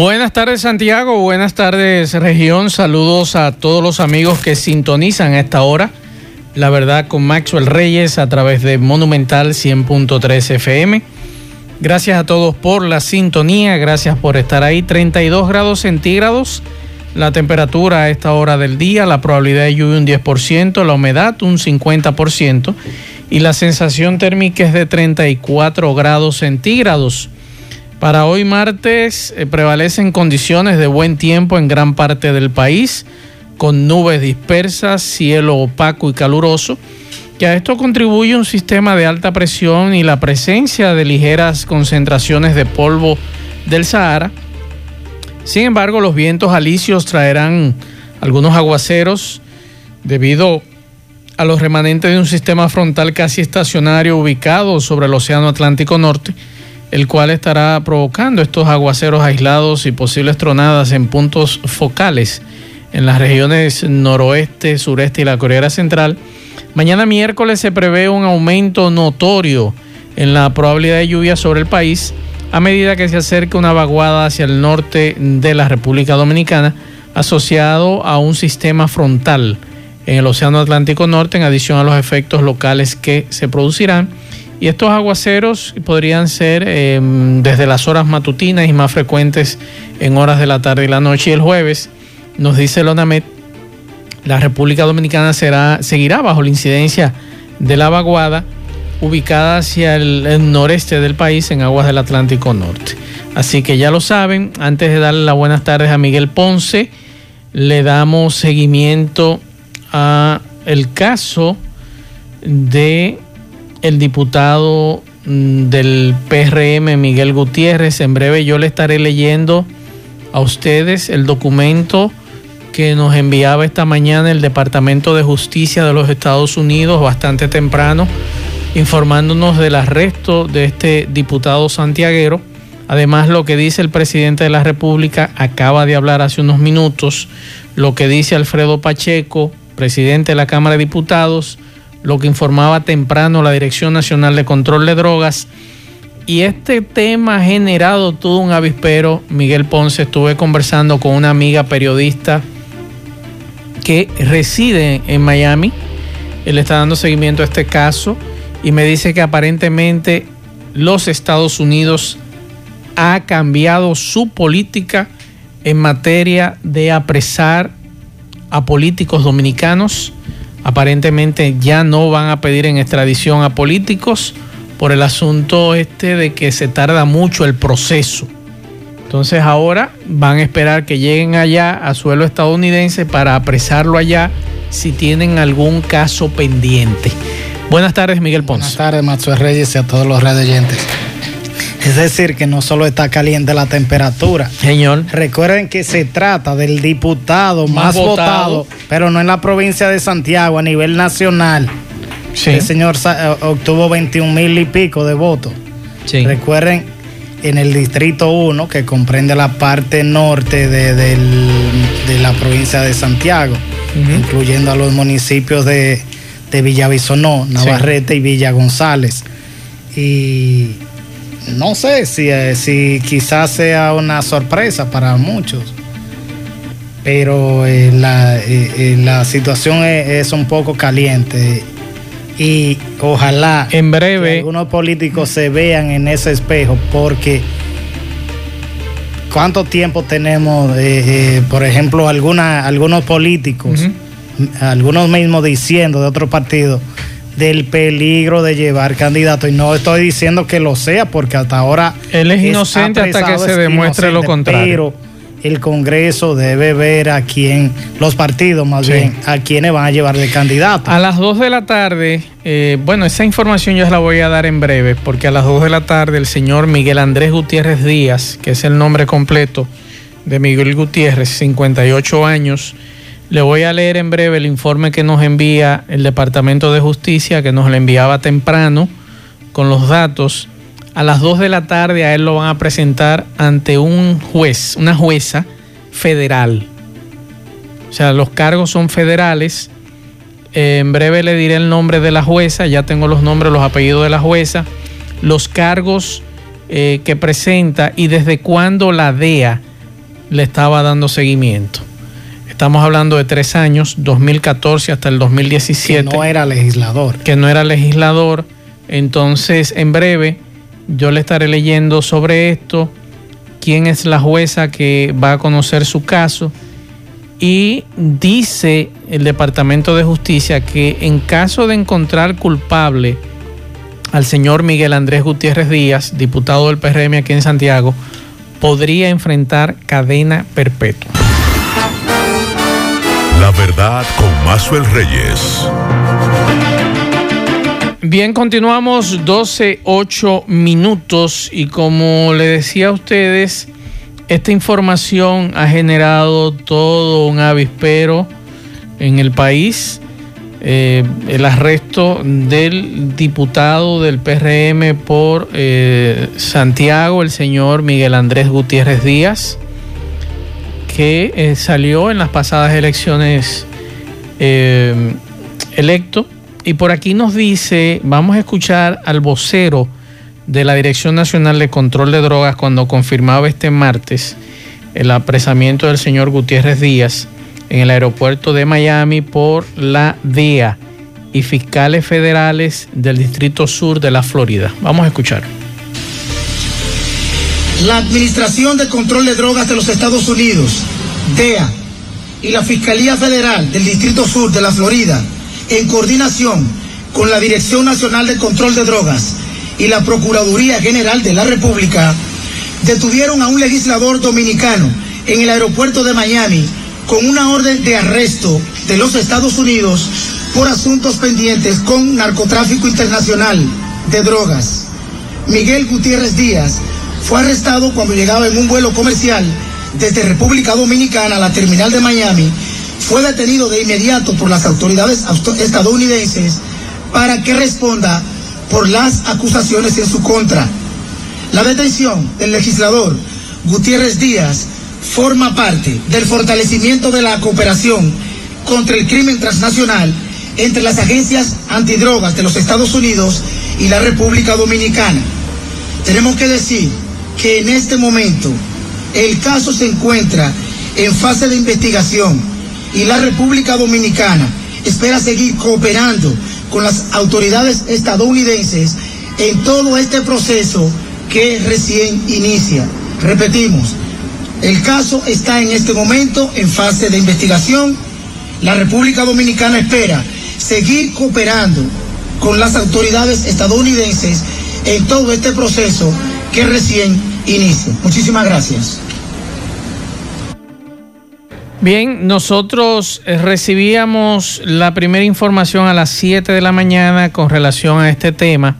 Buenas tardes Santiago, buenas tardes región, saludos a todos los amigos que sintonizan a esta hora. La verdad con Maxwell Reyes a través de Monumental 100.3 FM. Gracias a todos por la sintonía, gracias por estar ahí. 32 grados centígrados, la temperatura a esta hora del día, la probabilidad de lluvia un 10%, la humedad un 50% y la sensación térmica es de 34 grados centígrados. Para hoy martes eh, prevalecen condiciones de buen tiempo en gran parte del país, con nubes dispersas, cielo opaco y caluroso, que a esto contribuye un sistema de alta presión y la presencia de ligeras concentraciones de polvo del Sahara. Sin embargo, los vientos alisios traerán algunos aguaceros debido a los remanentes de un sistema frontal casi estacionario ubicado sobre el Océano Atlántico Norte el cual estará provocando estos aguaceros aislados y posibles tronadas en puntos focales en las regiones noroeste, sureste y la Corea Central. Mañana miércoles se prevé un aumento notorio en la probabilidad de lluvia sobre el país a medida que se acerca una vaguada hacia el norte de la República Dominicana asociado a un sistema frontal en el Océano Atlántico Norte en adición a los efectos locales que se producirán y estos aguaceros podrían ser em, desde las horas matutinas y más frecuentes en horas de la tarde y la noche. Y el jueves, nos dice el ONAMED, la República Dominicana será, seguirá bajo la incidencia de la vaguada ubicada hacia el, noreste del país en aguas del Atlántico Norte. Así que ya lo saben, antes de darle las buenas tardes a Miguel Ponce, le damos seguimiento a el caso de el diputado mm, del PRM, Miguel Gutiérrez. En breve yo le estaré leyendo a ustedes el documento que nos enviaba esta mañana el Departamento de Justicia de los Estados Unidos bastante temprano, informándonos del arresto de este diputado santiaguero. Además, lo que dice el presidente de la República acaba de hablar hace unos minutos, lo que dice Alfredo Pacheco, presidente de la Cámara de Diputados, lo que informaba temprano la Dirección Nacional de Control de Drogas. Y este tema ha generado todo un avispero. Miguel Ponce, estuve conversando con una amiga periodista que reside en Miami. Él está dando seguimiento a este caso y me dice que aparentemente los Estados Unidos ha cambiado su política en materia de apresar a políticos dominicanos aparentemente ya no van a pedir en extradición a políticos por el asunto este de que se tarda mucho el proceso. Entonces ahora van a esperar que lleguen allá a suelo estadounidense para apresarlo allá si tienen algún caso pendiente. Buenas tardes, Miguel Ponce. Buenas tardes, Maxwell Reyes y a todos los oyentes. Es decir, que no solo está caliente la temperatura. Señor. Recuerden que se trata del diputado más, votado, pero no en la provincia de Santiago, a nivel nacional. Sí. El señor eh, obtuvo 21 mil y pico de votos. Sí. Recuerden, en el distrito 1, que comprende la parte norte de, la provincia de Santiago, incluyendo a los municipios de, de Navarrete y Villa González. Y no sé si, eh, si quizás sea una sorpresa para muchos, pero eh, eh, la, situación es, un poco caliente y ojalá en breve algunos políticos se vean en ese espejo porque cuánto tiempo tenemos, por ejemplo, alguna, algunos políticos, algunos mismos diciendo de otro partido, del peligro de llevar candidato. Y no estoy diciendo que lo sea, porque hasta ahora. Él es inocente hasta que se demuestre lo contrario. Pero el Congreso debe ver a quién, los partidos más bien, a quiénes van a llevar de candidato. A las 2 de la tarde, eh, bueno, esa información yo la voy a dar en breve, porque a las 2 de la tarde el señor Miguel Andrés Gutiérrez Díaz, que es el nombre completo de Miguel Gutiérrez, 58 años, le voy a leer en breve el informe que nos envía el Departamento de Justicia, que nos lo enviaba temprano, con los datos a las 2 de la tarde a él lo van a presentar ante un juez, una jueza federal. O sea, los cargos son federales. Eh, en breve le diré el nombre de la jueza, ya tengo los nombres, los apellidos de la jueza, los cargos eh, que presenta y desde cuándo la DEA le estaba dando seguimiento. Estamos hablando de tres años, 2014 hasta el 2017. Que no era legislador. Que no era legislador. Entonces, en breve yo le estaré leyendo sobre esto, quién es la jueza que va a conocer su caso. Y dice el Departamento de Justicia que en caso de encontrar culpable al señor Miguel Andrés Gutiérrez Díaz, diputado del PRM aquí en Santiago, podría enfrentar cadena perpetua. La verdad con Mazuel Reyes. Bien, continuamos 12, 8 minutos y como le decía a ustedes, esta información ha generado todo un avispero en el país. Eh, el arresto del diputado del PRM por eh, Santiago, el señor Miguel Andrés Gutiérrez Díaz, que eh, salió en las pasadas elecciones electo y por aquí nos dice, vamos a escuchar al vocero de la Dirección Nacional de Control de Drogas cuando confirmaba este martes el apresamiento del señor Gutiérrez Díaz en el aeropuerto de Miami por la DEA y fiscales federales del Distrito Sur de la Florida. Vamos a escuchar. La Administración de Control de Drogas de los Estados Unidos, DEA, y la Fiscalía Federal del Distrito Sur de la Florida en coordinación con la Dirección Nacional de Control de Drogas y la Procuraduría General de la República, detuvieron a un legislador dominicano en el aeropuerto de Miami con una orden de arresto de los Estados Unidos por asuntos pendientes con narcotráfico internacional de drogas. Miguel Gutiérrez Díaz fue arrestado cuando llegaba en un vuelo comercial desde República Dominicana a la terminal de Miami fue detenido de inmediato por las autoridades estadounidenses para que responda por las acusaciones en su contra. La detención del legislador Gutiérrez Díaz forma parte del fortalecimiento de la cooperación contra el crimen transnacional entre las agencias antidrogas de los Estados Unidos y la República Dominicana. Tenemos que decir que en este momento el caso se encuentra en fase de investigación y la República Dominicana espera seguir cooperando con las autoridades estadounidenses en todo este proceso que recién inicia. Repetimos, el caso está en este momento en fase de investigación. La República Dominicana espera seguir cooperando con las autoridades estadounidenses en todo este proceso que recién inicia. Muchísimas gracias. Bien, nosotros eh, recibíamos la primera información a las 7 de la mañana con relación a este tema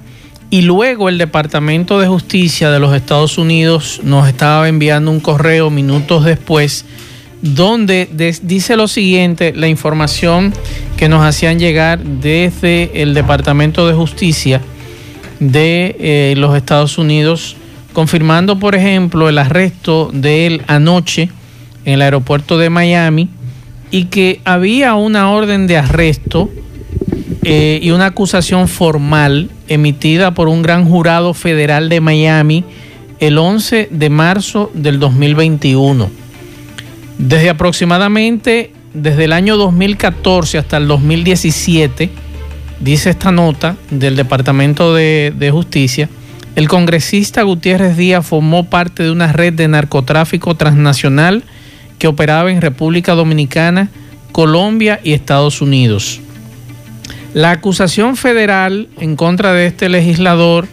y luego el Departamento de Justicia de los Estados Unidos nos estaba enviando un correo minutos después donde dice lo siguiente, la información que nos hacían llegar desde el Departamento de Justicia de eh, los Estados Unidos, confirmando, por ejemplo, el arresto de él anoche en el aeropuerto de Miami y que había una orden de arresto eh, y una acusación formal emitida por un gran jurado federal de Miami el 11 de marzo del 2021. Desde aproximadamente, desde el año 2014 hasta el 2017, dice esta nota del Departamento de, de Justicia, el congresista Gutiérrez Díaz formó parte de una red de narcotráfico transnacional que operaba en República Dominicana, Colombia y Estados Unidos. La acusación federal en contra de este legislador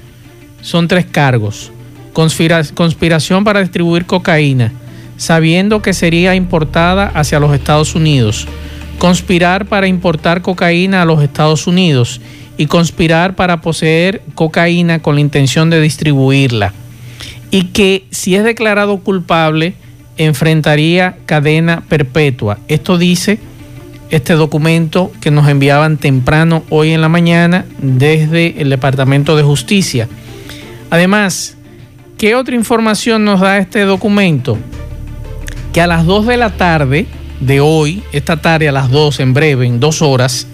son tres cargos. conspiración para distribuir cocaína, sabiendo que sería importada hacia los Estados Unidos, conspirar para importar cocaína a los Estados Unidos y conspirar para poseer cocaína con la intención de distribuirla. Y que si es declarado culpable, enfrentaría cadena perpetua. Esto dice este documento que nos enviaban temprano hoy en la mañana desde el Departamento de Justicia. Además, ¿qué otra información nos da este documento? Que a las 2 de la tarde de hoy, esta tarde a las 2, en breve, en dos horas,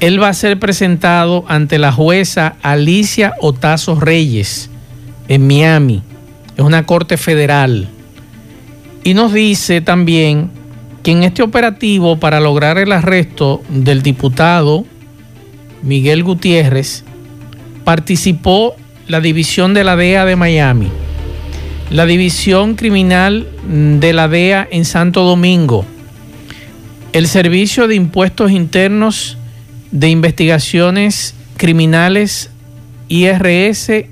él va a ser presentado ante la jueza Alicia Otazo Reyes en Miami. Es una corte federal. Y nos dice también que en este operativo para lograr el arresto del diputado Miguel Gutiérrez participó la división de la DEA de Miami, la división criminal de la DEA en Santo Domingo, el Servicio de Impuestos Internos de Investigaciones Criminales IRS-CI,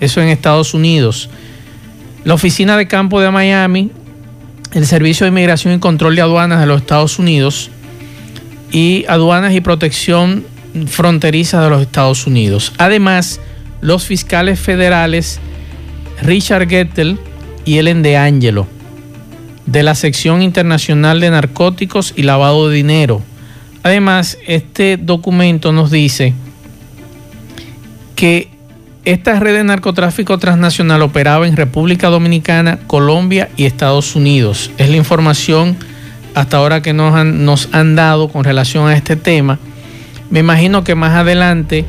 eso en Estados Unidos, la Oficina de Campo de Miami, el Servicio de Inmigración y Control de Aduanas de los Estados Unidos y Aduanas y Protección Fronteriza de los Estados Unidos. Además, los fiscales federales Richard Gettel y Ellen De Angelo de la Sección Internacional de Narcóticos y Lavado de Dinero. Además, este documento nos dice que esta red de narcotráfico transnacional operaba en República Dominicana, Colombia y Estados Unidos. Es la información hasta ahora que nos han, nos han dado con relación a este tema. Me imagino que más adelante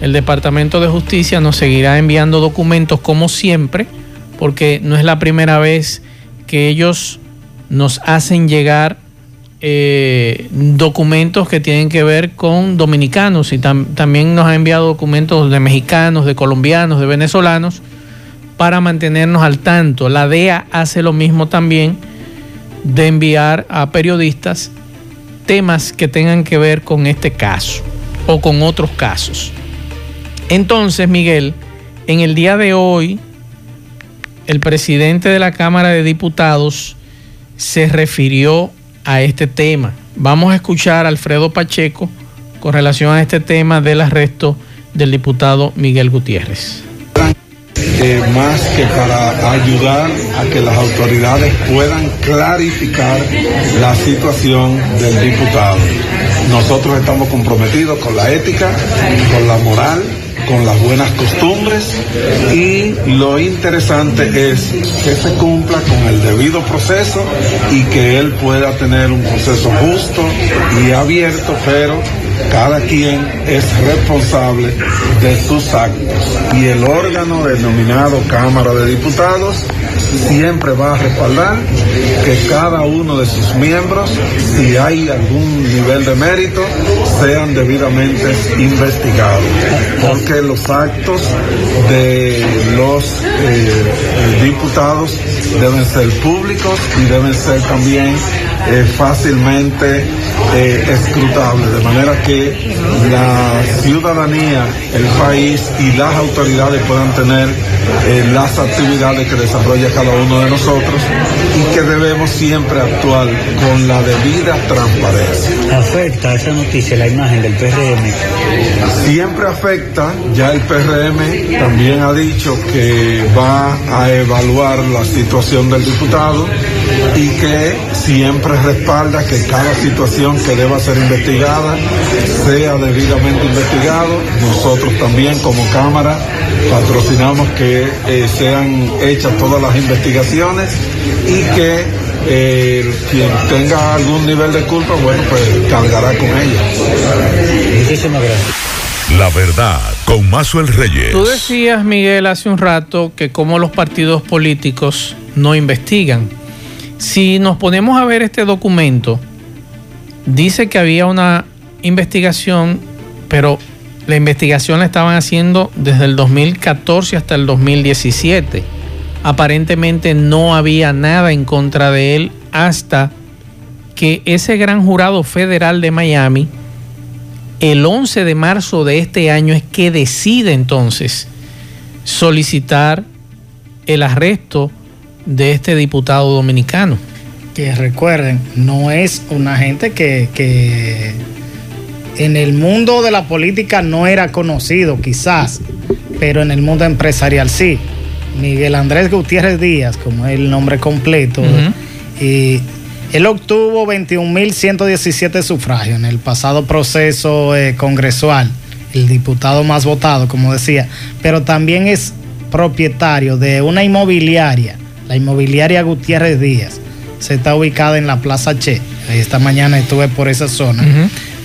el Departamento de Justicia nos seguirá enviando documentos como siempre, porque no es la primera vez que ellos nos hacen llegar eh, documentos que tienen que ver con dominicanos y también nos ha enviado documentos de mexicanos, de colombianos, de venezolanos para mantenernos al tanto. La DEA hace lo mismo también de enviar a periodistas temas que tengan que ver con este caso o con otros casos. Entonces, Miguel, en el día de hoy, el presidente de la Cámara de Diputados se refirió a este tema. Vamos a escuchar a Alfredo Pacheco con relación a este tema del arresto del diputado Miguel Gutiérrez. Eh, más que para ayudar a que las autoridades puedan clarificar la situación del diputado. Nosotros estamos comprometidos con la ética, con la moral con las buenas costumbres y lo interesante es que se cumpla con el debido proceso y que él pueda tener un proceso justo y abierto, pero cada quien es responsable de sus actos. Y el órgano denominado Cámara de Diputados siempre va a respaldar que cada uno de sus miembros, si hay algún nivel de mérito, sean debidamente investigados, porque los actos de los eh, diputados deben ser públicos y deben ser también eh, fácilmente eh, escrutables, de manera que la ciudadanía, el país y las autoridades puedan tener eh, las actividades que desarrolla cada uno de nosotros y que debemos siempre actuar con la debida transparencia. ¿Afecta esa noticia la imagen del PRM? Siempre afecta, ya el PRM también ha dicho que va a evaluar la situación del diputado y que siempre respalda que cada situación que deba ser investigada sea debidamente investigado. Nosotros también como Cámara patrocinamos que eh, sean hechas todas las investigaciones y que eh, quien tenga algún nivel de culpa, bueno, pues cargará con ella. Muchísimas gracias. La verdad, con Mazuel Reyes. Tú decías, Miguel, hace un rato que como los partidos políticos no investigan. Si nos ponemos a ver este documento, dice que había una investigación, pero la investigación la estaban haciendo desde el 2014 hasta el 2017. Aparentemente no había nada en contra de él hasta que ese gran jurado federal de Miami, el 11 de marzo de este año, es que decide entonces solicitar el arresto de este diputado dominicano. Que recuerden, no es una gente que, que en el mundo de la política no era conocido, quizás, pero en el mundo empresarial sí. Miguel Andrés Gutiérrez Díaz, como es el nombre completo, y él obtuvo 21.117 sufragios en el pasado proceso eh, congresual, el diputado más votado, como decía, pero también es propietario de una inmobiliaria, la inmobiliaria Gutiérrez Díaz. Se está ubicada en la Plaza Che. Esta mañana estuve por esa zona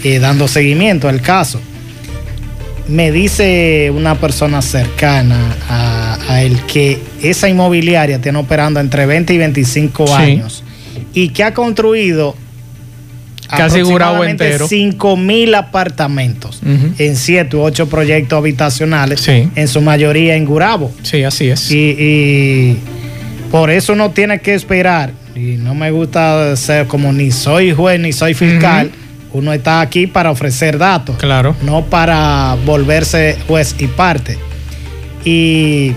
eh, dando seguimiento al caso. Me dice una persona cercana a, él que esa inmobiliaria tiene operando entre 20 y 25 años y que ha construido casi entero 5 mil apartamentos en 7 u 8 proyectos habitacionales, en su mayoría en Gurabo. Sí, así es. Y, por eso no tiene que esperar. Y no me gusta ser como ni soy juez ni soy fiscal. Uno está aquí para ofrecer datos, claro. no para volverse juez y parte. Y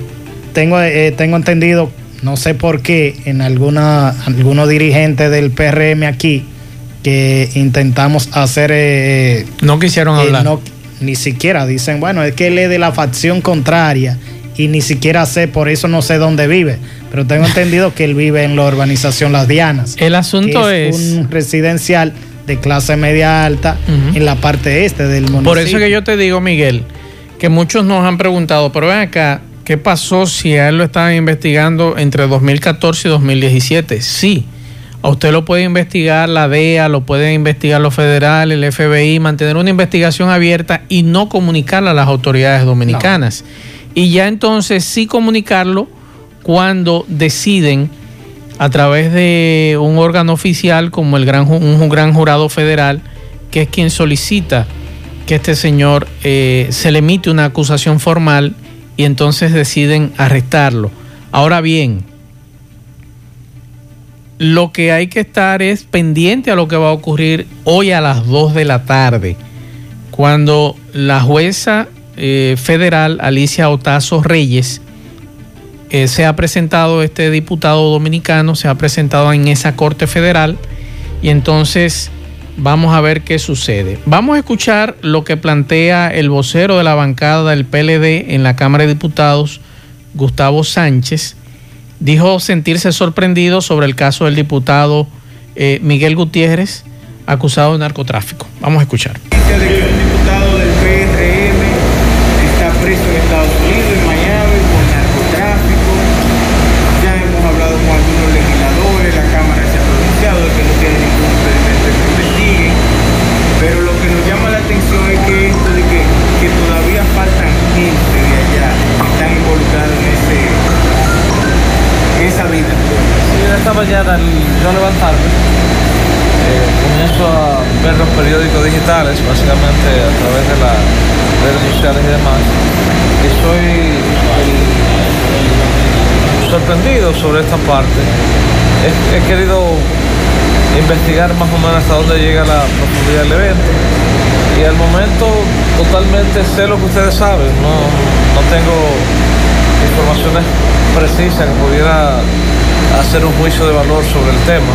tengo, eh, tengo entendido no sé por qué en alguna, algunos dirigentes del PRM aquí que intentamos hacer... Eh, no quisieron eh, hablar. ni siquiera dicen, bueno, es que él es de la facción contraria y ni siquiera sé, por eso no sé dónde vive, pero tengo entendido que él vive en la urbanización Las Dianas. El asunto es, un residencial de clase media alta en la parte este del municipio. Por eso que yo te digo, Miguel, que muchos nos han preguntado, pero ven acá, ¿Qué pasó si a él lo estaban investigando entre 2014 y 2017? Sí. A usted lo puede investigar la DEA, lo puede investigar los federales, el FBI, mantener una investigación abierta y no comunicarla a las autoridades dominicanas. Y ya entonces sí comunicarlo cuando deciden a través de un órgano oficial como el gran, un, gran jurado federal, que es quien solicita que este señor eh, se le emite una acusación formal y entonces deciden arrestarlo. Ahora bien, lo que hay que estar es pendiente a lo que va a ocurrir hoy a las 2 de la tarde, cuando la jueza eh, federal Alicia Otazo Reyes eh, se ha presentado, este diputado dominicano se ha presentado en esa corte federal y entonces Vamos a ver qué sucede. Vamos a escuchar lo que plantea el vocero de la bancada del PLD en la Cámara de Diputados, Gustavo Sánchez. Dijo sentirse sorprendido sobre el caso del diputado eh, Miguel Gutiérrez, acusado de narcotráfico. Vamos a escuchar. diputado Esta mañana yo levantarme, eh, comienzo a ver los periódicos digitales, básicamente a través de las redes sociales y demás, y soy sorprendido sobre esta parte. he querido investigar más o menos hasta dónde llega la profundidad del evento. Y al momento totalmente sé lo que ustedes saben, no, no tengo informaciones precisas que pudiera hacer un juicio de valor sobre el tema.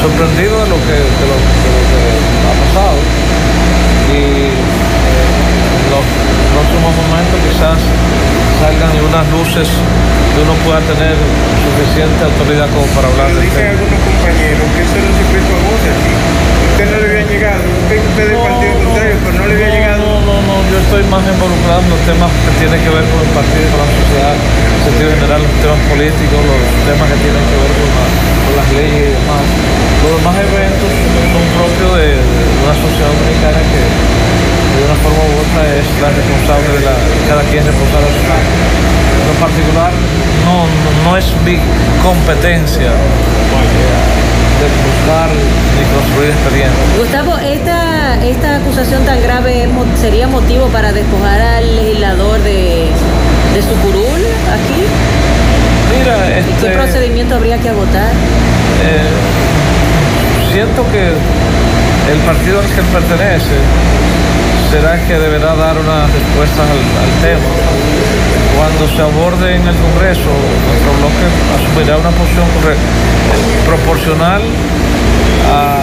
Sorprendido de lo que, de lo, que ha pasado. Y en los próximos momentos quizás salgan unas luces que uno pueda tener suficiente autoridad como para hablar de Dicen algunos compañeros que eso no se secreto a voces aquí. Usted no le había llegado, usted, usted del partido contrario, pero no le había llegado. No, yo estoy más involucrado en los temas que tienen que ver con el partido y con la sociedad, en sentido general, los temas políticos, los temas que tienen que ver con, las leyes y demás. Los demás eventos son propios de, una sociedad dominicana que de una forma u otra es la responsable de la, cada quien es responsable de su En lo particular no, no, es mi competencia de buscar ni construir experiencia. Gustavo, esta, esta acusación tan grave sería motivo para despojar al legislador de, de su curul aquí. Mira, ¿qué este, procedimiento habría que agotar? Eh, siento que el partido al que pertenece será que deberá dar una respuesta al, tema. cuando se aborde en el Congreso, nuestro bloque asumirá una posición proporcional a,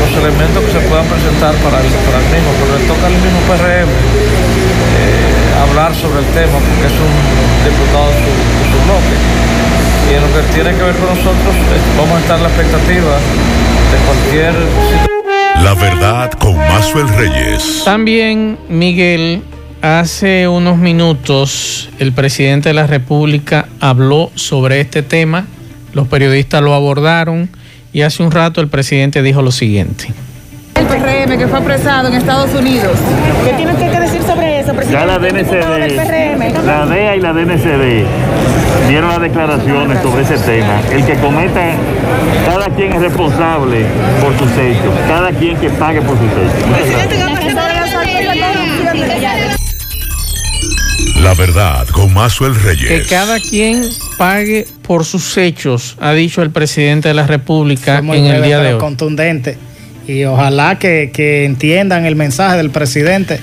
los elementos que se puedan presentar para el, mismo, pero le toca al mismo PRM eh, hablar sobre el tema porque es un diputado de su, bloque. Y en lo que tiene que ver con nosotros, eh, vamos a estar en la expectativa de cualquier La verdad con Mazuel Reyes. También, Miguel, hace unos minutos el presidente de la República habló sobre este tema, los periodistas lo abordaron y hace un rato el presidente dijo lo siguiente. El PRM que fue apresado en Estados Unidos. ¿Qué tiene que decir sobre eso, presidente? Ya la DNCD, la DEA y la DNCD dieron las declaraciones sobre ese tema. El que cometa, cada quien es responsable por sus hechos, cada quien que pague por sus hechos. La verdad con Mazuel Reyes. Que cada quien pague por sus hechos, ha dicho el presidente de la República en el día de hoy. Contundente. Y ojalá que, entiendan el mensaje del presidente.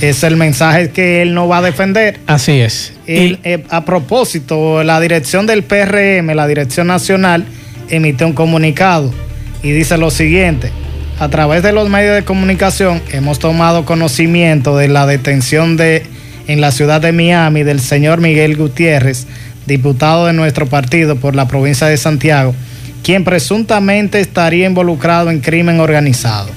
Es el mensaje que él no va a defender. Así es. y, eh, a propósito, la dirección del PRM, la dirección nacional, emite un comunicado y dice lo siguiente. A través de los medios de comunicación hemos tomado conocimiento de la detención de en la ciudad de Miami del señor Miguel Gutiérrez, diputado de nuestro partido por la provincia de Santiago, quien presuntamente estaría involucrado en crimen organizado.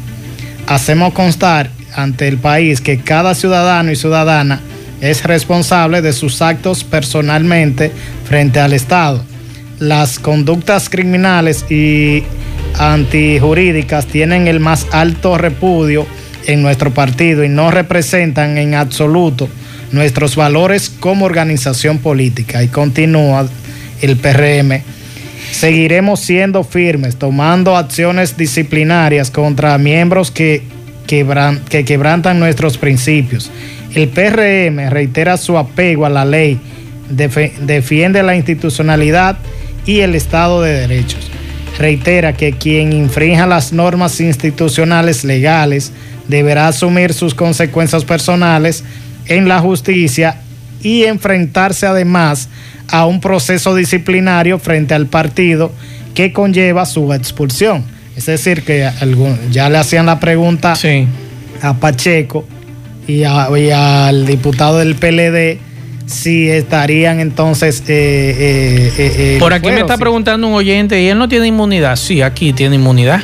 Hacemos constar ante el país que cada ciudadano y ciudadana es responsable de sus actos personalmente frente al Estado. Las conductas criminales y antijurídicas tienen el más alto repudio en nuestro partido y no representan en absoluto nuestros valores como organización política. Y continúa el PRM. Seguiremos siendo firmes, tomando acciones disciplinarias contra miembros que, que quebrantan nuestros principios. El PRM reitera su apego a la ley, defiende la institucionalidad y el Estado de Derechos. Reitera que quien infrinja las normas institucionales legales deberá asumir sus consecuencias personales en la justicia y enfrentarse además a un proceso disciplinario frente al partido que conlleva su expulsión. Es decir, que ya le hacían la pregunta a Pacheco y, al diputado del PLD si estarían entonces... Eh, eh, eh, Por aquí me está preguntando un oyente, ¿y él no tiene inmunidad? Sí, aquí tiene inmunidad.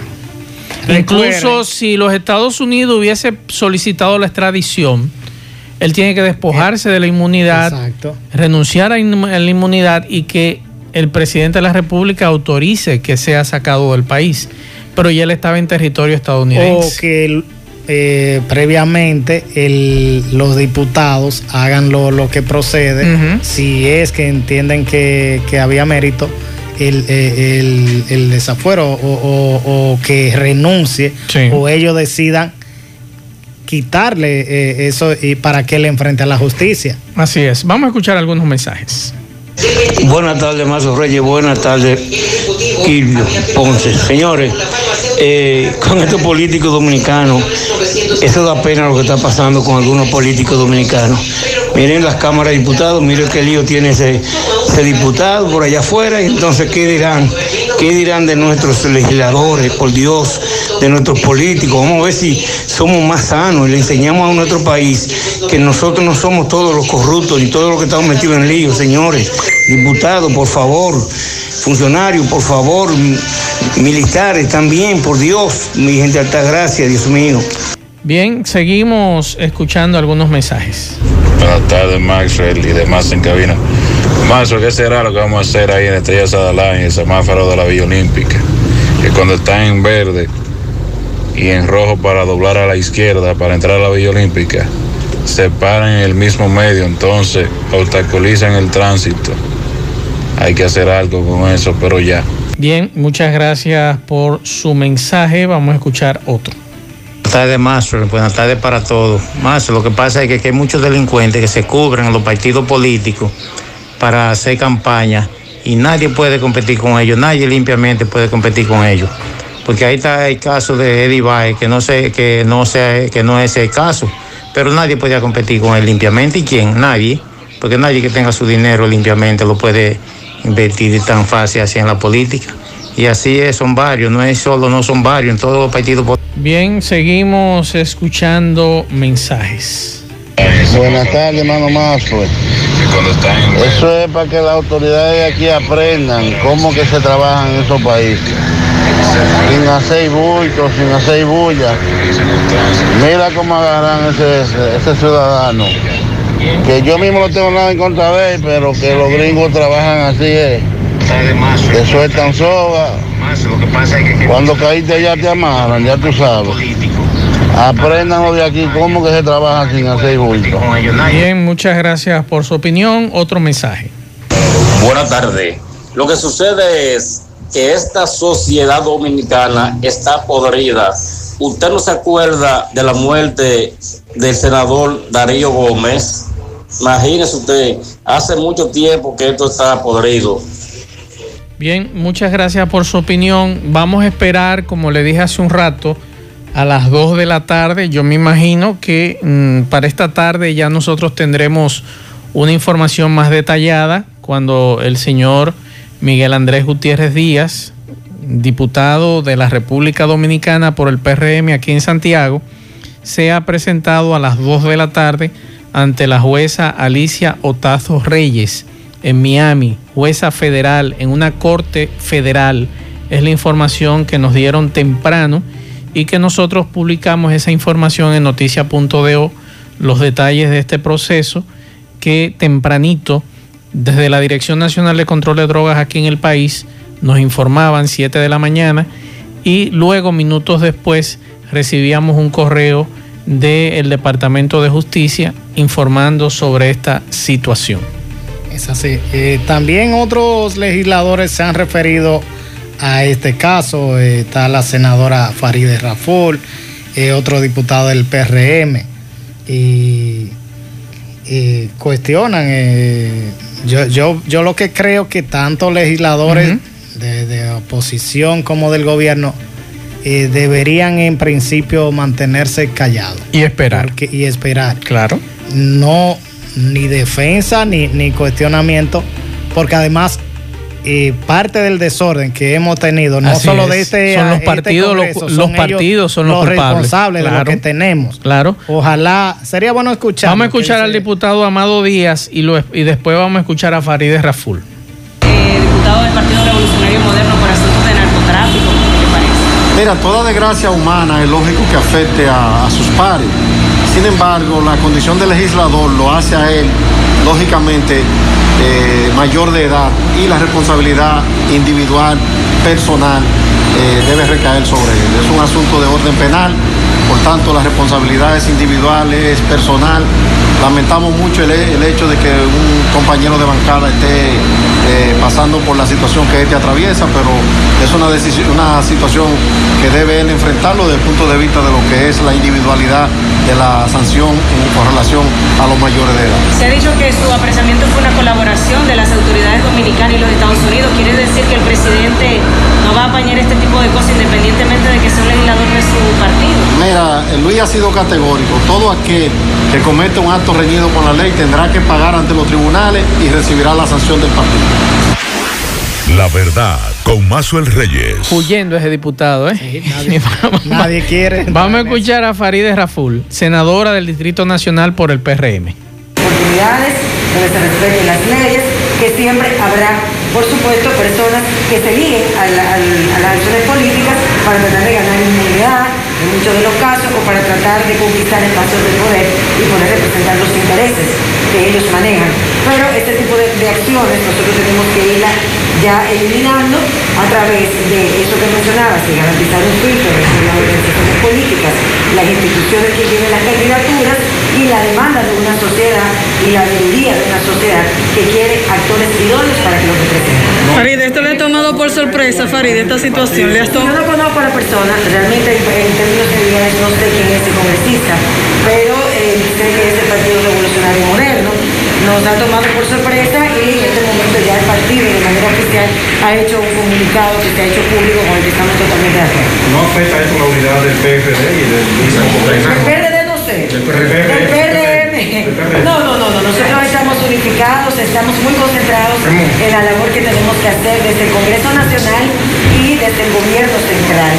Incluso si los Estados Unidos hubiese solicitado la extradición, él tiene que despojarse de la inmunidad, renunciar a la inmunidad y que el presidente de la República autorice que sea sacado del país. Pero ya él estaba en territorio estadounidense. O que eh, previamente los diputados hagan lo, que procede, si es que entienden que, había mérito. El, eh, desafuero o, que renuncie o ellos decidan quitarle eh, eso y para que le enfrente a la justicia. Así es. Vamos a escuchar algunos mensajes. Buenas tardes, Mazo Reyes. Buenas tardes, Quilvio Ponce. Señores, eh, con estos políticos dominicanos, eso da pena lo que está pasando con algunos políticos dominicanos. Miren las cámaras de diputados, miren qué lío tiene ese, ese diputado por allá afuera. Entonces, ¿qué dirán? ¿Qué dirán de nuestros legisladores, por Dios, de nuestros políticos? Vamos a ver si somos más sanos y le enseñamos a nuestro país que nosotros no somos todos los corruptos ni todos los que estamos metidos en lío, señores. Diputados, por favor, funcionarios, por favor, militares también, por Dios, mi gente alta gracia, Dios mío. Bien, seguimos escuchando algunos mensajes. Buenas tardes, Maxwell y demás en cabina. Maxwell, ¿qué será lo que vamos a hacer ahí en Estrella Sadalán, en el semáforo de la Villa Olímpica? Que cuando está en verde y en rojo para doblar a la izquierda para entrar a la Villa Olímpica, se paran en el mismo medio, entonces obstaculizan el tránsito. Hay que hacer algo con eso, pero ya. Bien, muchas gracias por su mensaje. Vamos a escuchar otro. Buenas tardes, Maestro. Buenas tardes para todos. Maestro, lo que pasa es que, hay muchos delincuentes que se cubren en los partidos políticos para hacer campaña y nadie puede competir con ellos, nadie limpiamente puede competir con ellos. Porque ahí está el caso de Eddie Baez, que no sé, que no sé, que no es el caso, pero nadie podía competir con él limpiamente. ¿Y quién? Nadie. porque nadie que tenga su dinero limpiamente lo puede invertir tan fácil así en la política. Y así es, son varios, no es solo, no son varios, en todos los partidos. Bien, seguimos escuchando mensajes. Buenas tardes, hermano Mazo. Eso es para que las autoridades de aquí aprendan cómo que se trabaja en esos países. Sin hacer bulto, sin hacer bulla. Mira cómo agarran ese, ese, ciudadano. Que yo mismo no tengo nada en contra de él, pero que los gringos trabajan así es. Te sueltan soga. Cuando caíste allá te amarran, ya tú sabes. Aprendan de aquí cómo que se trabaja sin hacer bulto. Bien, muchas gracias por su opinión. Otro mensaje. Buenas tardes. Lo que sucede es que esta sociedad dominicana está podrida. ¿Usted no se acuerda de la muerte del senador Darío Gómez? Imagínese usted, hace mucho tiempo que esto está podrido. Bien, muchas gracias por su opinión. Vamos a esperar, como le dije hace un rato, a las 2 de la tarde. Yo me imagino que mm, para esta tarde ya nosotros tendremos una información más detallada cuando el señor Miguel Andrés Gutiérrez Díaz, diputado de la República Dominicana por el PRM aquí en Santiago, sea presentado a las 2 de la tarde ante la jueza Alicia Otazo Reyes en Miami, jueza federal en una corte federal. Es la información que nos dieron temprano y que nosotros publicamos esa información en noticia.do, los detalles de este proceso que tempranito desde la Dirección Nacional de Control de Drogas aquí en el país nos informaban 7 de la mañana y luego minutos después recibíamos un correo del Departamento de Justicia informando sobre esta situación. Es así. Eh, también otros legisladores se han referido a este caso. Eh, está la senadora Farideh Raful, eh, otro diputado del PRM, y, cuestionan. Yo, yo, yo lo que creo que tanto legisladores de, oposición como del gobierno deberían en principio mantenerse callados. Y esperar. y esperar. Claro. No, ni defensa ni, ni cuestionamiento, porque además eh, parte del desorden que hemos tenido, no solo de este son los este partidos, los, partidos son los, responsables de lo que tenemos. Claro. Ojalá sería bueno escuchar. Vamos a escuchar al diputado Amado Díaz y, lo, y después vamos a escuchar a Farideh Raful. Eh, diputado del Partido Revolucionario Moderno por asuntos de narcotráfico, ¿qué parece? Mira, toda desgracia humana es lógico que afecte a, a sus pares sin embargo, la condición de legislador lo hace a él, lógicamente, eh, mayor de edad y la responsabilidad individual, personal, eh, debe recaer sobre él. Es un asunto de orden penal, por tanto las responsabilidades individuales, personal. Lamentamos mucho el, hecho de que un compañero de bancada esté eh, pasando por la situación que este atraviesa, pero es una, decisión, una situación que debe él enfrentarlo desde el punto de vista de lo que es la individualidad de la sanción con relación a los mayores de edad. Se ha dicho que su apreciamiento fue una colaboración de las autoridades dominicanas y los Estados Unidos. ¿Quiere decir que el presidente no va a apañar este tipo de cosas independientemente de que sea un legislador de su partido? Mira, Luis ha sido categórico. Todo aquel que comete un acto reñido con la ley tendrá que pagar ante los tribunales y recibirá la sanción del partido. La verdad, con Mazo el Reyes. Huyendo ese diputado, ¿eh? nadie, quiere. Vamos a escuchar a Farideh Raful, senadora del Distrito Nacional por el PRM. Oportunidades donde se respeten las leyes, que siempre habrá, por supuesto, personas que se liguen a, las acciones políticas para tratar de ganar inmunidad en muchos de los casos o para tratar de conquistar espacios de poder y poder representar los intereses que ellos manejan. Pero este tipo de, acciones nosotros tenemos que irla ya eliminando a través de eso que mencionabas, de garantizar un filtro de las organizaciones políticas, las instituciones que tienen las candidaturas y la demanda de una sociedad y la mayoría de una sociedad que quiere actores idóneos para que los representen. Farid, ¿esto le ha tomado por sorpresa, Farid, esta situación? ¿Le Yo no conozco a la persona, realmente en términos generales no sé quién es el congresista, pero eh, sé que es el Partido Revolucionario Moderno nos ha tomado por sorpresa y en este momento ya el partido de manera oficial ha hecho un comunicado que se ha hecho público con el que estamos totalmente de acuerdo. ¿No afecta eso la unidad del PRD y del mismo? El PRD no sé. El PRD. El PRM No, no, no, no, nosotros estamos unificados, estamos muy concentrados en la labor que tenemos que hacer desde el Congreso Nacional y desde el gobierno central.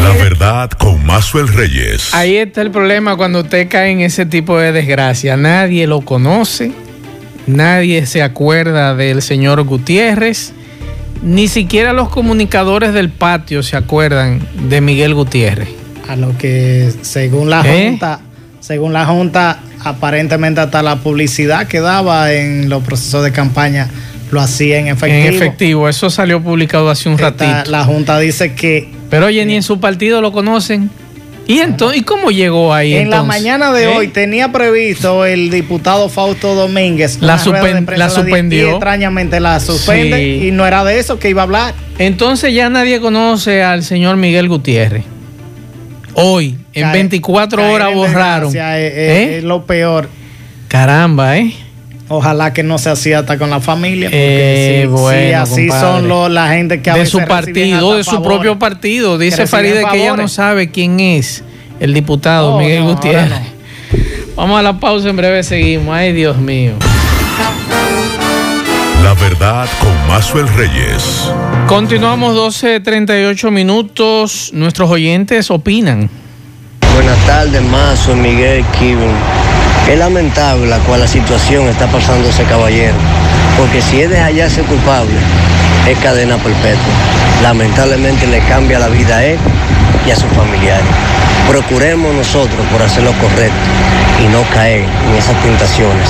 La verdad con Mazuel Reyes. Ahí está el problema cuando usted cae en ese tipo de desgracia. Nadie lo conoce, nadie se acuerda del señor Gutiérrez, ni siquiera los comunicadores del patio se acuerdan de Miguel Gutiérrez. A lo que según la ¿Eh? Junta, según la Junta, aparentemente hasta la publicidad que daba en los procesos de campaña lo hacía en efectivo. En efectivo, eso salió publicado hace un Esta- ratito. la Junta dice que Pero oye, ni en su partido lo conocen. ¿Y entonces, ¿y cómo llegó ahí? en la mañana de ¿Eh? hoy tenía previsto el diputado Fausto Domínguez. La una rueda de supen- prensa la a las 10 suspendió. Extrañamente la suspende Sí. y no era de eso que iba a hablar. Entonces ya nadie conoce al señor Miguel Gutiérrez. Hoy, en Caer- 24 caer horas en borraron. Es, es- ¿Eh? es lo peor. Caramba, ¿eh? Ojalá que no se hacía hasta con la familia. Porque Eh, si- bueno, si así compadre. son los- la gente que a de veces su partido, de su favores. propio partido. Dice Faride que ella no sabe quién es el diputado Oh, Miguel no, Gutiérrez. no. Vamos a la pausa, en breve seguimos. Ay, Dios mío. La verdad con Mazuel Reyes. Continuamos 12.38 minutos. Nuestros oyentes opinan. Buenas tardes, Mazo, Miguel, Kevin. Es lamentable la cual la situación está pasando ese caballero, porque si es de hallarse culpable, es cadena perpetua. Lamentablemente le cambia la vida a él y a sus familiares. Procuremos nosotros por hacer lo correcto y no caer en esas tentaciones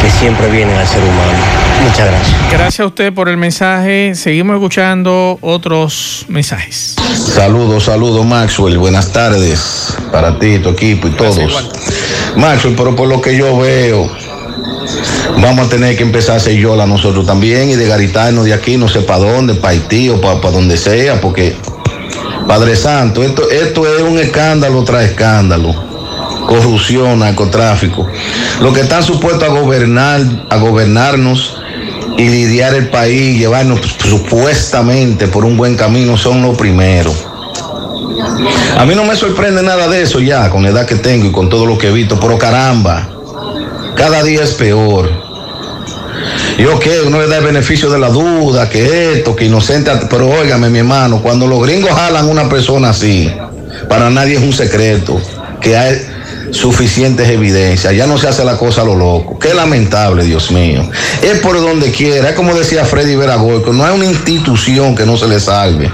que siempre vienen al ser humano. Muchas gracias. Gracias a usted por el mensaje. Seguimos escuchando otros mensajes. Saludos, saludos Maxwell, buenas tardes para ti, tu equipo y todos. Maxwell, pero por lo que yo veo, vamos a tener que empezar a hacer yola nosotros también y de garitarnos de aquí, no sé para dónde, para Haití o para donde sea, porque Padre Santo, esto, esto es un escándalo tras escándalo. Corrupción, narcotráfico. Los que están supuestos a gobernar, a gobernarnos y lidiar el país, llevarnos supuestamente por un buen camino son los primeros. A mí no me sorprende nada de eso ya, con la edad que tengo y con todo lo que he visto, pero caramba, cada día es peor. Y ok, uno le da el beneficio de la duda, que esto, que inocente, pero óigame mi hermano, cuando los gringos jalan una persona así, para nadie es un secreto, que hay suficientes evidencias, ya no se hace la cosa a lo loco. Qué lamentable, Dios mío. Es por donde quiera, es como decía Freddy Veragoy, no hay una institución que no se le salve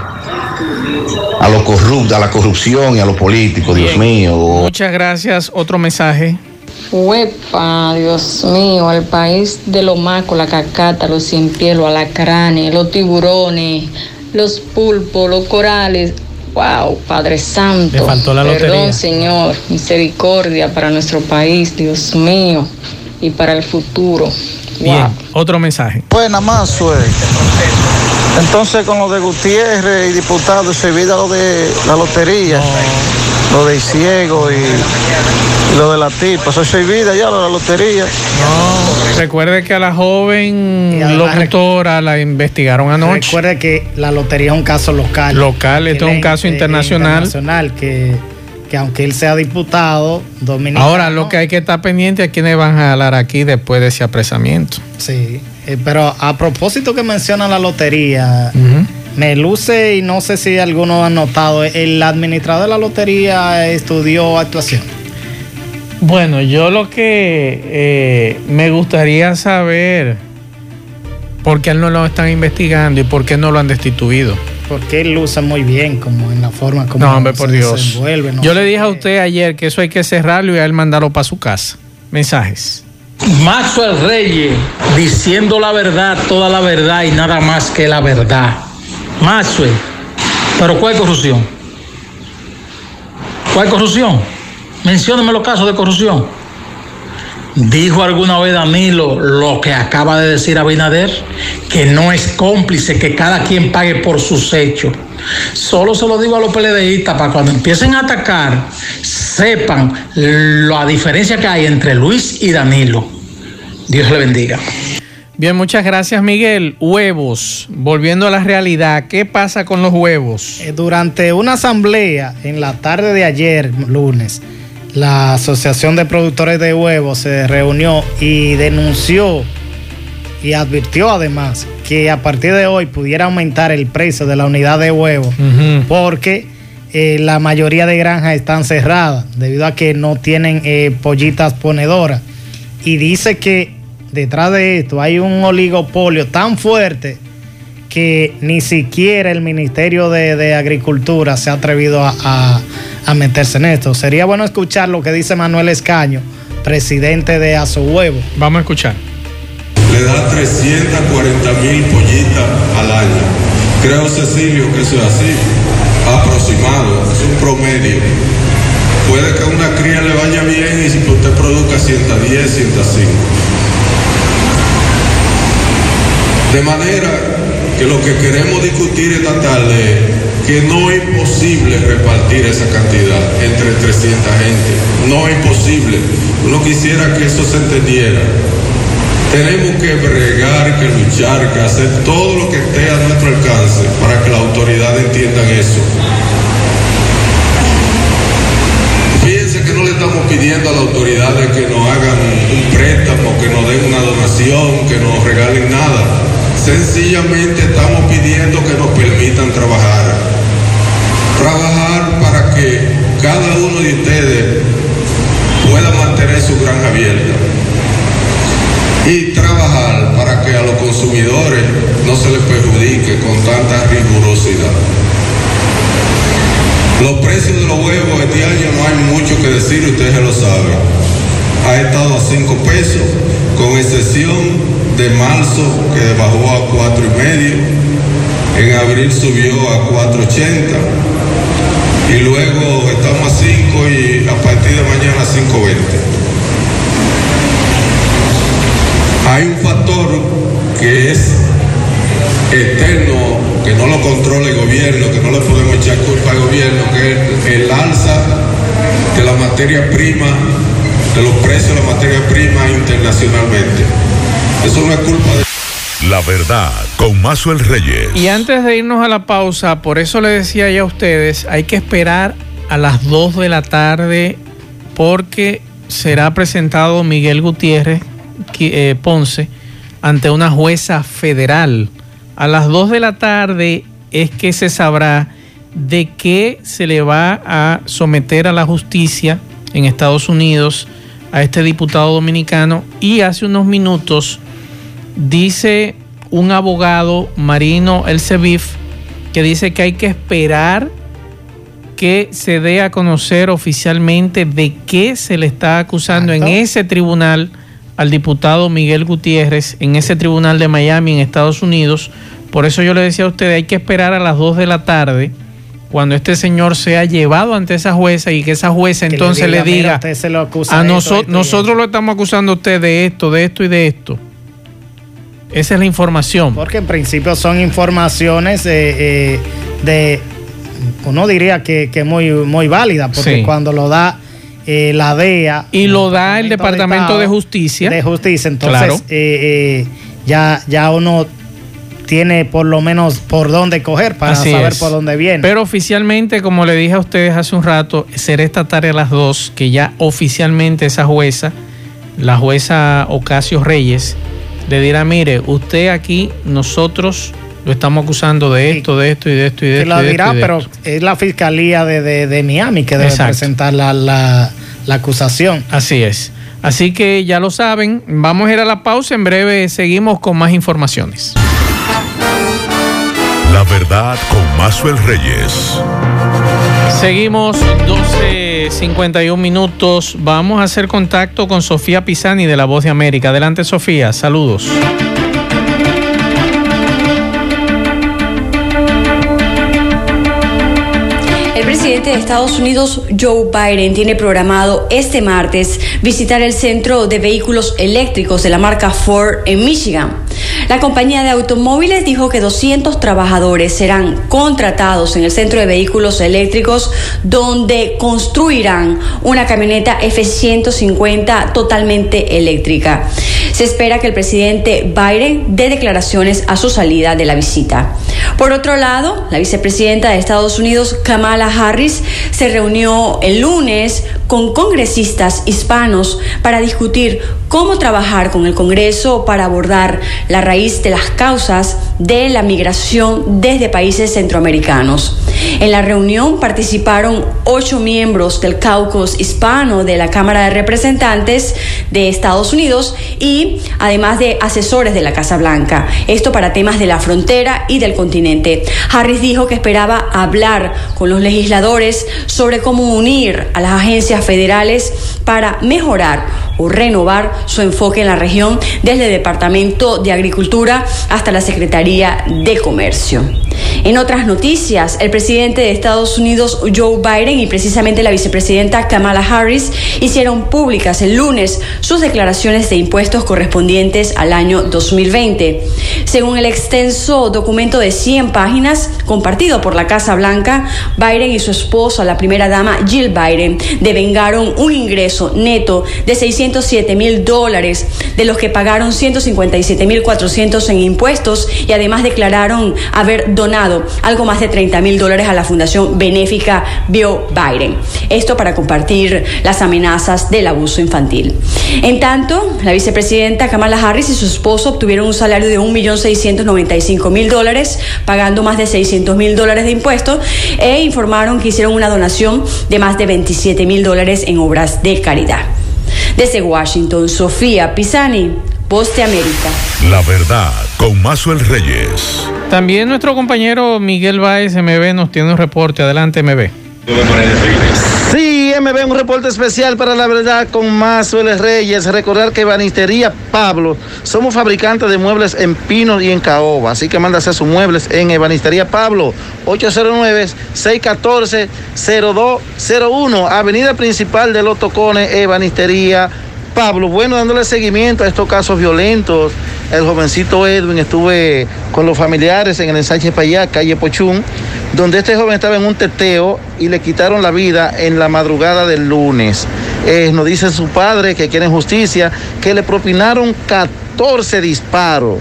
a lo corrupto, a la corrupción y a los políticos, Dios mío. Muchas gracias. Otro mensaje. Huepa, Dios mío, al país de los macos, la cacata, los cien pies, los alacranes, los tiburones, los pulpos, los corales. Wow, Padre Santo. Le faltó la Perdón, lotería. Señor. Misericordia para nuestro país, Dios mío, y para el futuro. Bien, otro mensaje. Buena más, suerte. Entonces, con lo de Gutiérrez y diputado, se olvida lo de la lotería, lo del ciego y, y lo de la tipa. Eso se olvida ya, lo de la lotería. Recuerde que a la joven locutora la investigaron anoche. Recuerde que la lotería es un caso local. Local, esto es un caso ente internacional. internacional que, que aunque él sea diputado dominicano. Ahora lo que hay que estar pendiente es quiénes van a hablar aquí después de ese apresamiento. Sí, eh, pero a propósito que menciona la lotería, me luce y no sé si alguno ha notado, el administrador de la lotería estudió actuación. Bueno, yo lo que eh, me gustaría saber por qué él no lo están investigando y por qué no lo han destituido. Porque él luce muy bien, como en la forma como No, hombre, por se Dios. desenvuelve, no Yo le dije a usted ayer que eso hay que cerrarlo y a él mandarlo para su casa. Mensajes. Maxwell Reyes diciendo la verdad, toda la verdad y nada más que la verdad. Maxwell, pero ¿cuál corrupción? ¿Cuál corrupción? Mencióneme los casos de corrupción. Dijo alguna vez Danilo lo que acaba de decir Abinader, que no es cómplice, que cada quien pague por sus hechos. Solo se lo digo a los PLDistas para cuando empiecen a atacar, sepan la diferencia que hay entre Luis y Danilo. Dios le bendiga. Bien, muchas gracias Miguel. Huevos, volviendo a la realidad, ¿qué pasa con los huevos? Eh, Durante una asamblea en la tarde de ayer, lunes, la Asociación de Productores de Huevos se reunió y denunció y advirtió además que a partir de hoy pudiera aumentar el precio de la unidad de huevos porque eh, la mayoría de granjas están cerradas debido a que no tienen eh, pollitas ponedoras. Y dice que detrás de esto hay un oligopolio tan fuerte que ni siquiera el Ministerio de, Agricultura se ha atrevido a, a, meterse en esto. Sería bueno escuchar lo que dice Manuel Escaño, presidente de Huevo. Vamos a escuchar. Le da 340 mil pollitas al año. Creo, Cecilio, que eso es así aproximado, es un promedio. Puede que a una cría le vaya bien y si usted produzca 110, 105. De manera que lo que queremos discutir esta tarde es que no es posible repartir esa cantidad entre 300 gente. No es posible. Uno quisiera que eso se entendiera. Tenemos que bregar, que luchar, que hacer todo lo que esté a nuestro alcance para que las autoridades entiendan eso. Fíjense que no le estamos pidiendo a las autoridades que nos hagan un préstamo, que nos den una donación, que nos regalen nada. Sencillamente estamos pidiendo que nos permitan trabajar. Trabajar para que cada uno de ustedes pueda mantener su granja abierta y trabajar para que a los consumidores no se les perjudique con tanta rigurosidad. Los precios de los huevos este año no hay mucho que decir, ustedes lo saben. Ha estado a 5 pesos, con excepción de marzo que bajó a cuatro y medio, en abril subió a 4.80 y luego estamos a 5 y a partir de mañana a 5.20. Hay un factor que es eterno, que no lo controla el gobierno, que no le podemos echar culpa al gobierno, que es el alza de la materia prima, de los precios de la materia prima internacionalmente. Eso no es culpa de... La verdad, con Mazuel Reyes. Y antes de irnos a la pausa, por eso le decía ya a ustedes, hay que esperar a las 2 de la tarde porque será presentado Miguel Gutiérrez eh, Ponce ante una jueza federal. A las 2 de la tarde es que se sabrá de qué se le va a someter a la justicia en Estados Unidos a este diputado dominicano y hace unos minutos dice un abogado Marino El que dice que hay que esperar que se dé a conocer oficialmente de qué se le está acusando en ese tribunal al diputado Miguel Gutiérrez en ese tribunal de Miami en Estados Unidos. Por eso yo le decía a usted, hay que esperar a las 2 de la tarde cuando este señor sea llevado ante esa jueza y que esa jueza entonces le diga, a nosotros, nosotros lo estamos acusando a usted de esto, de esto y de esto. Esa es la información. Porque en principio son informaciones eh, de, uno diría que, que muy, muy válida, porque cuando lo da eh, la DEA. Y lo da el Departamento de, Justicia. De Justicia, entonces eh, eh, ya, ya uno tiene por lo menos por dónde coger para saber por dónde viene. Pero oficialmente, como le dije a ustedes hace un rato, será esta tarde a las dos que ya oficialmente esa jueza, la jueza Ocasio Reyes, le dirá, mire, usted aquí, nosotros lo estamos acusando de esto, de esto y de esto y de esto. Lo dirá, pero es la fiscalía de, Miami que debe presentar la, la acusación. Así es. Así que ya lo saben, vamos a ir a la pausa, en breve seguimos con más informaciones. La verdad con Mazuel Reyes. Seguimos 12.51 minutos. Vamos a hacer contacto con Sofía Pisani de La Voz de América. Adelante Sofía, saludos. presidente de Estados Unidos, Joe Biden, tiene programado este martes visitar el centro de vehículos eléctricos de la marca Ford en Michigan. La compañía de automóviles dijo que 200 trabajadores serán contratados en el centro de vehículos eléctricos donde construirán una camioneta F-150 totalmente eléctrica. Se espera que el presidente Biden dé declaraciones a su salida de la visita. Por otro lado, la vicepresidenta de Estados Unidos, Kamala Harris, se reunió el lunes con congresistas hispanos para discutir cómo trabajar con el Congreso para abordar la raíz de las causas de la migración desde países centroamericanos. En la reunión participaron ocho miembros del caucus hispano de la Cámara de Representantes de Estados Unidos y además de asesores de la Casa Blanca. Esto para temas de la frontera y del continente. Harris dijo que esperaba hablar con los legisladores sobre cómo unir a las agencias federales para mejorar o renovar su enfoque en la región desde el Departamento de Agricultura hasta la Secretaría de Comercio. En otras noticias, el presidente de Estados Unidos, Joe Biden, y precisamente la vicepresidenta Kamala Harris hicieron públicas el lunes sus declaraciones de impuestos correspondientes al año 2020. Según el extenso documento de 100 páginas compartido por la Casa Blanca, Biden y su esposa, la primera dama Jill Biden, devengaron un ingreso neto de 607 mil dólares, de los que pagaron 157 mil 400 en impuestos y además declararon haber donado algo más de 30 mil dólares a la Fundación Benéfica Bio Biden. Esto para compartir las amenazas del abuso infantil. En tanto, la vicepresidenta Kamala Harris y su esposo obtuvieron un salario de 1.695.000 dólares, pagando más de 600.000 dólares de impuestos, e informaron que hicieron una donación de más de 27.000 dólares en obras de caridad. Desde Washington, Sofía Pisani, Voz de América. La verdad, con Mazuel Reyes. También nuestro compañero Miguel Báez MB nos tiene un reporte. Adelante, MB. Sí, MB, un reporte especial para la verdad con Mazuel Reyes. Recordar que Banistería Pablo, somos fabricantes de muebles en Pino y en Caoba. Así que manda a hacer sus muebles en Ebanistería Pablo, 809-614-0201, Avenida Principal de Los Tocones, Ebanistería Pablo. Bueno, dándole seguimiento a estos casos violentos. El jovencito Edwin estuve con los familiares en el ensanche Payá, calle Pochún, donde este joven estaba en un teteo y le quitaron la vida en la madrugada del lunes. Nos dice su padre que quieren justicia, que le propinaron 14 disparos.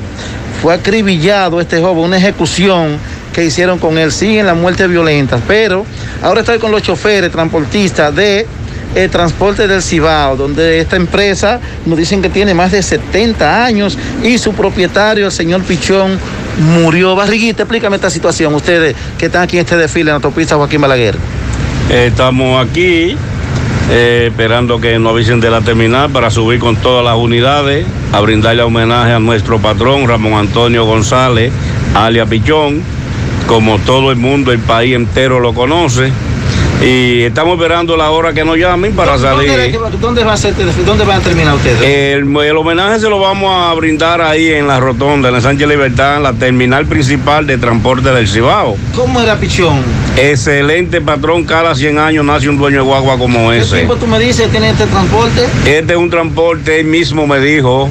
Fue acribillado este joven, una ejecución que hicieron con él. Siguen las muertes violentas, pero ahora estoy con los choferes, transportistas de el transporte del Cibao, donde esta empresa nos dicen que tiene más de 70 años y su propietario, el señor Pichón, murió. Barriguita, explícame esta situación, ustedes que están aquí en este desfile en la autopista Joaquín Balaguer. Estamos aquí eh, esperando que nos avisen de la terminal para subir con todas las unidades a brindarle homenaje a nuestro patrón Ramón Antonio González, alia Pichón, como todo el mundo, el país entero lo conoce y estamos esperando la hora que nos llamen para salir. ¿Dónde, va a ser, ¿Dónde van a terminar ustedes? El, el, homenaje se lo vamos a brindar ahí en la rotonda, en la Sánchez Libertad, en la terminal principal de transporte del Cibao. ¿Cómo era Pichón? Excelente patrón, cada 100 años nace un dueño de guagua como ese. ¿Qué tiempo tú me dices tiene este transporte? Este es un transporte, él mismo me dijo,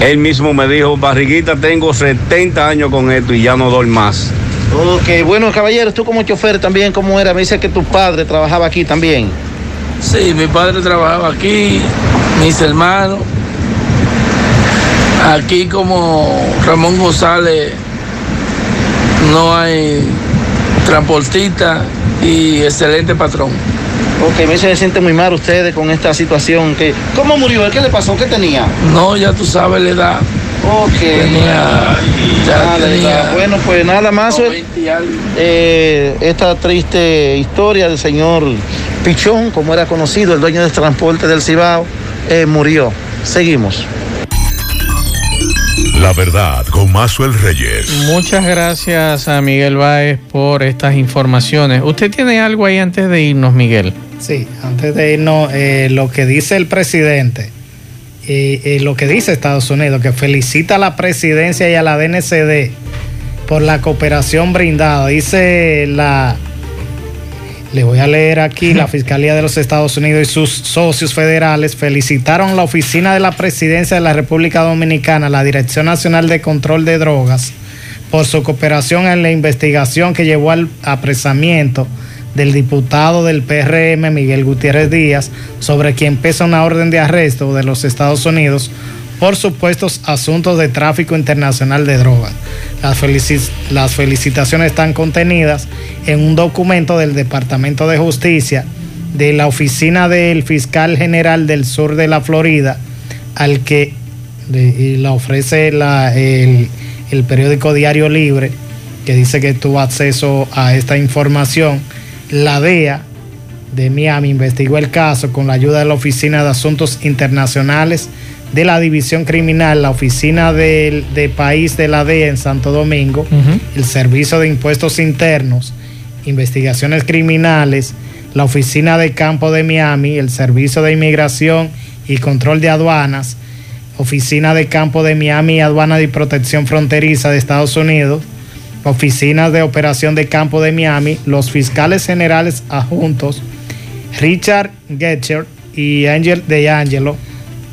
él mismo me dijo, barriguita, tengo 70 años con esto y ya no doy más. Ok, bueno, caballeros, tú como chofer también, ¿cómo era? Me dice que tu padre trabajaba aquí también. Sí, mi padre trabajaba aquí, mis hermanos. Aquí como Ramón González no hay transportista y excelente patrón. Ok, me dice se siente muy mal ustedes con esta situación. Que, ¿Cómo murió? ¿Qué le pasó? ¿Qué tenía? No, ya tú sabes la edad. Ok. Tenía, ya bueno, pues nada más. Eh, esta triste historia del señor Pichón, como era conocido, el dueño del transporte del Cibao, eh, murió. Seguimos. La verdad con Mazuel Reyes. Muchas gracias a Miguel Báez por estas informaciones. ¿Usted tiene algo ahí antes de irnos, Miguel? Sí, antes de irnos, eh, lo que dice el presidente y, lo que dice Estados Unidos, que felicita a la presidencia y a la DNCD por la cooperación brindada. Dice la, le voy a leer aquí, la Fiscalía de los Estados Unidos y sus socios federales felicitaron a la Oficina de la Presidencia de la República Dominicana, la Dirección Nacional de Control de Drogas, por su cooperación en la investigación que llevó al apresamiento del diputado del PRM Miguel Gutiérrez Díaz, sobre quien pesa una orden de arresto de los Estados Unidos por supuestos asuntos de tráfico internacional de drogas. Las, las felicitaciones están contenidas en un documento del Departamento de Justicia de la oficina del fiscal general del sur de la Florida, al que la ofrece el, el periódico Diario Libre, que dice que tuvo acceso a esta información. La DEA de Miami investigó el caso con la ayuda de la Oficina de Asuntos Internacionales de la División Criminal, la Oficina de, País de la DEA en Santo Domingo, el Servicio de Impuestos Internos, Investigaciones Criminales, la Oficina de Campo de Miami, el Servicio de Inmigración y Control de Aduanas, Oficina de Campo de Miami, Aduana y Protección Fronteriza de Estados Unidos, Oficinas de Operación de Campo de Miami, los fiscales generales adjuntos, Richard Getcher y Angel de Angelo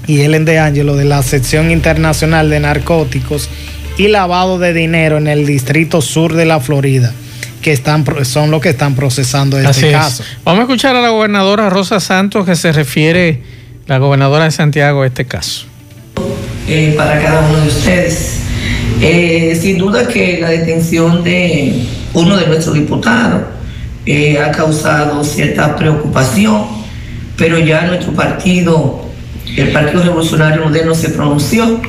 y Ellen de Angelo de la sección internacional de narcóticos y lavado de dinero en el distrito sur de la Florida que están son los que están procesando este caso. Vamos a escuchar a la gobernadora Rosa Santos que se refiere la gobernadora de Santiago a este caso. Eh, para cada uno de ustedes. Eh, sin duda que la detención de uno de nuestros diputados eh, ha causado cierta preocupación, pero ya nuestro partido, el Partido Revolucionario Moderno, se pronunció.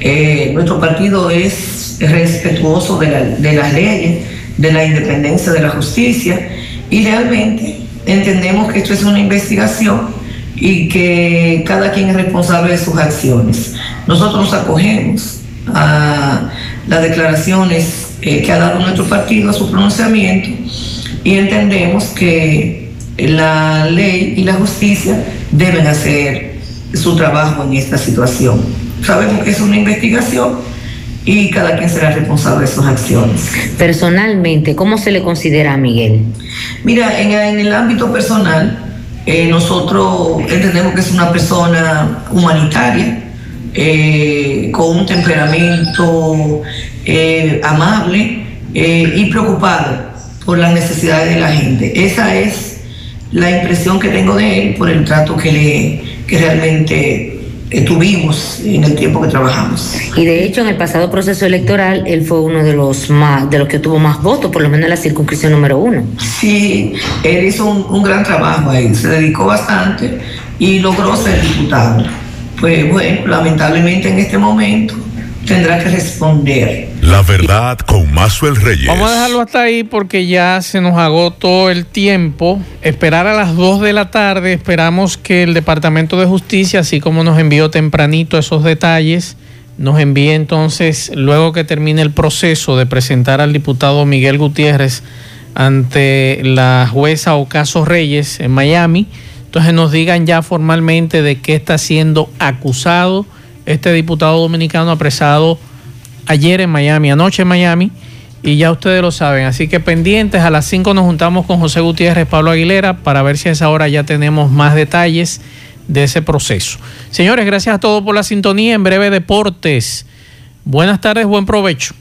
Eh, nuestro partido es respetuoso de, las leyes, de la independencia de la justicia y realmente entendemos que esto es una investigación y que cada quien es responsable de sus acciones. Nosotros nos acogemos a las declaraciones que ha dado nuestro partido, a su pronunciamiento y entendemos que la ley y la justicia deben hacer su trabajo en esta situación. Sabemos que es una investigación y cada quien será responsable de sus acciones. Personalmente, ¿cómo se le considera a Miguel? Mira, en, el ámbito personal, eh, nosotros entendemos que es una persona humanitaria, eh, con un temperamento eh, amable y preocupado por las necesidades de la gente. Esa es la impresión que tengo de él por el trato que, le, que realmente eh, tuvimos en el tiempo que trabajamos. Y de hecho en el pasado proceso electoral él fue uno de los más de los que tuvo más votos, por lo menos en la circunscripción número uno. Sí, él hizo un, un gran trabajo ahí, se dedicó bastante y logró ser diputado. Pues bueno, lamentablemente en este momento tendrá que responder. La verdad con Mazuel Reyes. Vamos a dejarlo hasta ahí porque ya se nos agotó el tiempo. Esperar a las 2 de la tarde. Esperamos que el Departamento de Justicia, así como nos envió tempranito esos detalles, nos envíe entonces, luego que termine el proceso de presentar al diputado Miguel Gutiérrez ante la jueza Ocaso Reyes en Miami. Entonces nos digan ya formalmente de qué está siendo acusado este diputado dominicano apresado ayer en Miami, anoche en Miami, y ya ustedes lo saben. Así que pendientes, a las 5 nos juntamos con José Gutiérrez, Pablo Aguilera, para ver si a esa hora ya tenemos más detalles de ese proceso. Señores, gracias a todos por la sintonía. En breve, deportes. Buenas tardes, buen provecho.